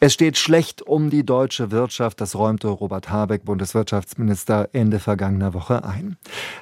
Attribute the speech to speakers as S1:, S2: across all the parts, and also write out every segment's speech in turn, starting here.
S1: Es steht schlecht um die deutsche Wirtschaft, das räumte Robert Habeck, Bundeswirtschaftsminister, Ende vergangener Woche ein.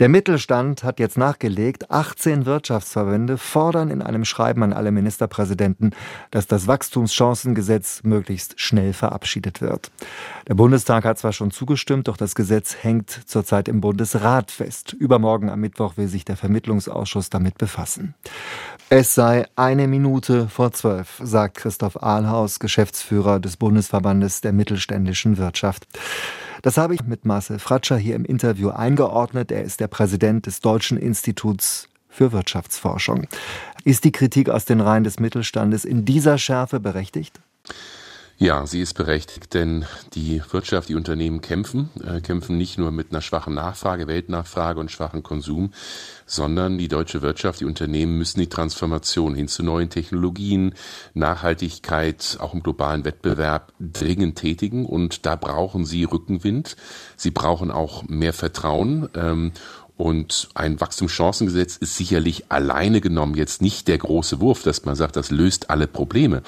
S1: Der Mittelstand hat jetzt nachgelegt. 18 Wirtschaftsverbände fordern in einem Schreiben an alle Ministerpräsidenten, dass das Wachstumschancengesetz möglichst schnell verabschiedet wird. Der Bundestag hat zwar schon zugestimmt, doch das Gesetz hängt zurzeit im Bundesrat fest. Übermorgen am Mittwoch will sich der Vermittlungsausschuss damit befassen. Es sei eine Minute vor zwölf, sagt Christoph Ahlhaus, Geschäftsführer des Bundesverbandes der mittelständischen Wirtschaft. Das habe ich mit Marcel Fratscher hier im Interview eingeordnet. Er ist der Präsident des Deutschen Instituts für Wirtschaftsforschung. Ist die Kritik aus den Reihen des Mittelstandes in dieser Schärfe berechtigt?
S2: Ja, sie ist berechtigt, denn die Wirtschaft, die Unternehmen kämpfen, äh, kämpfen nicht nur mit einer schwachen Nachfrage, Weltnachfrage und schwachen Konsum, sondern die deutsche Wirtschaft, die Unternehmen müssen die Transformation hin zu neuen Technologien, Nachhaltigkeit, auch im globalen Wettbewerb dringend tätigen und da brauchen sie Rückenwind. Sie brauchen auch mehr Vertrauen. Ähm, und ein Wachstumschancengesetz ist sicherlich alleine genommen jetzt nicht der große Wurf, dass man sagt, das löst alle Probleme.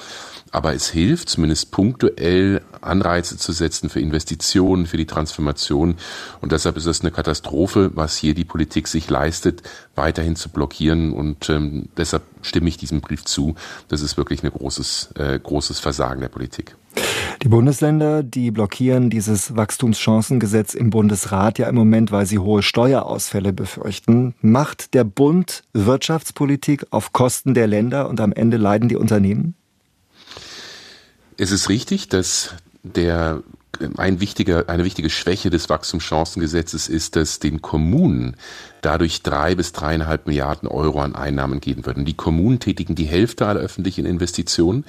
S2: Aber es hilft zumindest punktuell Anreize zu setzen für Investitionen, für die Transformation. Und deshalb ist es eine Katastrophe, was hier die Politik sich leistet, weiterhin zu blockieren. Und ähm, deshalb stimme ich diesem Brief zu. Das ist wirklich ein großes, äh, großes Versagen der Politik.
S1: Die Bundesländer, die blockieren dieses Wachstumschancengesetz im Bundesrat ja im Moment, weil sie hohe Steuerausfälle befürchten. Macht der Bund Wirtschaftspolitik auf Kosten der Länder und am Ende leiden die Unternehmen?
S2: Es ist richtig, dass der ein wichtiger, eine wichtige Schwäche des Wachstumschancengesetzes ist, dass den Kommunen dadurch drei bis dreieinhalb Milliarden Euro an Einnahmen geben würden. Die Kommunen tätigen die Hälfte aller öffentlichen Investitionen.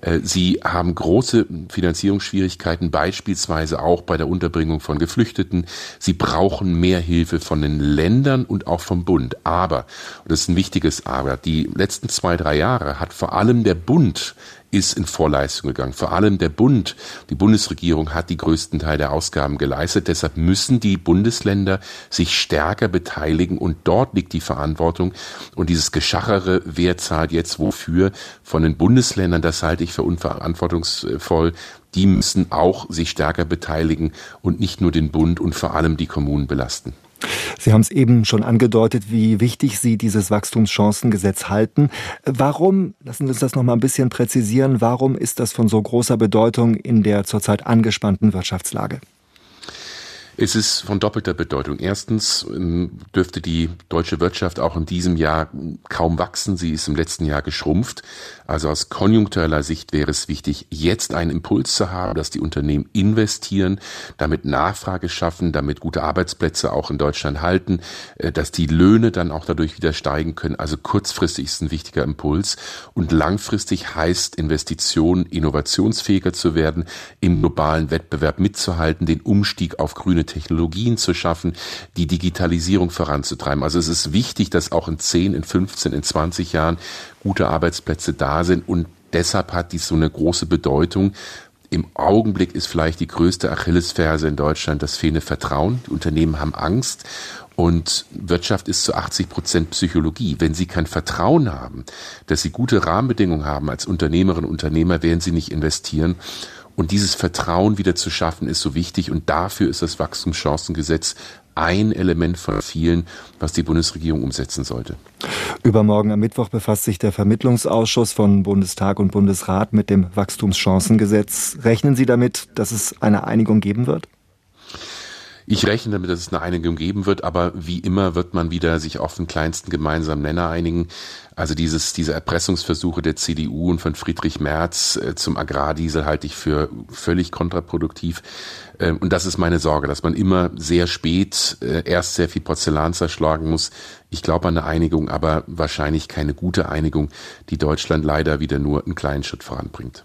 S2: Äh, sie haben große Finanzierungsschwierigkeiten, beispielsweise auch bei der Unterbringung von Geflüchteten. Sie brauchen mehr Hilfe von den Ländern und auch vom Bund. Aber, und das ist ein wichtiges Aber, die letzten zwei, drei Jahre hat vor allem der Bund ist in Vorleistung gegangen. Vor allem der Bund, die Bundesregierung hat die größten Teil der Ausgaben geleistet. Deshalb müssen die Bundesländer sich stärker beteiligen und dort liegt die Verantwortung. Und dieses Geschachere, wer zahlt jetzt wofür von den Bundesländern, das halte ich für unverantwortungsvoll. Die müssen auch sich stärker beteiligen und nicht nur den Bund und vor allem die Kommunen belasten.
S1: Sie haben es eben schon angedeutet, wie wichtig Sie dieses Wachstumschancengesetz halten. Warum, lassen Sie uns das noch mal ein bisschen präzisieren, warum ist das von so großer Bedeutung in der zurzeit angespannten Wirtschaftslage?
S2: Es ist von doppelter Bedeutung. Erstens ähm, dürfte die deutsche Wirtschaft auch in diesem Jahr kaum wachsen. Sie ist im letzten Jahr geschrumpft. Also aus konjunktureller Sicht wäre es wichtig, jetzt einen Impuls zu haben, dass die Unternehmen investieren, damit Nachfrage schaffen, damit gute Arbeitsplätze auch in Deutschland halten, äh, dass die Löhne dann auch dadurch wieder steigen können. Also kurzfristig ist ein wichtiger Impuls und langfristig heißt Investition, innovationsfähiger zu werden, im globalen Wettbewerb mitzuhalten, den Umstieg auf grüne Technologien zu schaffen, die Digitalisierung voranzutreiben. Also es ist wichtig, dass auch in 10, in 15, in 20 Jahren gute Arbeitsplätze da sind und deshalb hat dies so eine große Bedeutung. Im Augenblick ist vielleicht die größte Achillesferse in Deutschland das fehlende Vertrauen. Die Unternehmen haben Angst und Wirtschaft ist zu 80 Prozent Psychologie. Wenn Sie kein Vertrauen haben, dass Sie gute Rahmenbedingungen haben als Unternehmerinnen und Unternehmer, werden Sie nicht investieren. Und dieses Vertrauen wieder zu schaffen, ist so wichtig. Und dafür ist das Wachstumschancengesetz ein Element von vielen, was die Bundesregierung umsetzen sollte.
S1: Übermorgen am Mittwoch befasst sich der Vermittlungsausschuss von Bundestag und Bundesrat mit dem Wachstumschancengesetz. Rechnen Sie damit, dass es eine Einigung geben wird?
S2: Ich rechne damit, dass es eine Einigung geben wird, aber wie immer wird man wieder sich auf den kleinsten gemeinsamen Nenner einigen. Also dieses, diese Erpressungsversuche der CDU und von Friedrich Merz äh, zum Agrardiesel halte ich für völlig kontraproduktiv. Äh, und das ist meine Sorge, dass man immer sehr spät äh, erst sehr viel Porzellan zerschlagen muss. Ich glaube an eine Einigung, aber wahrscheinlich keine gute Einigung, die Deutschland leider wieder nur einen kleinen Schritt voranbringt.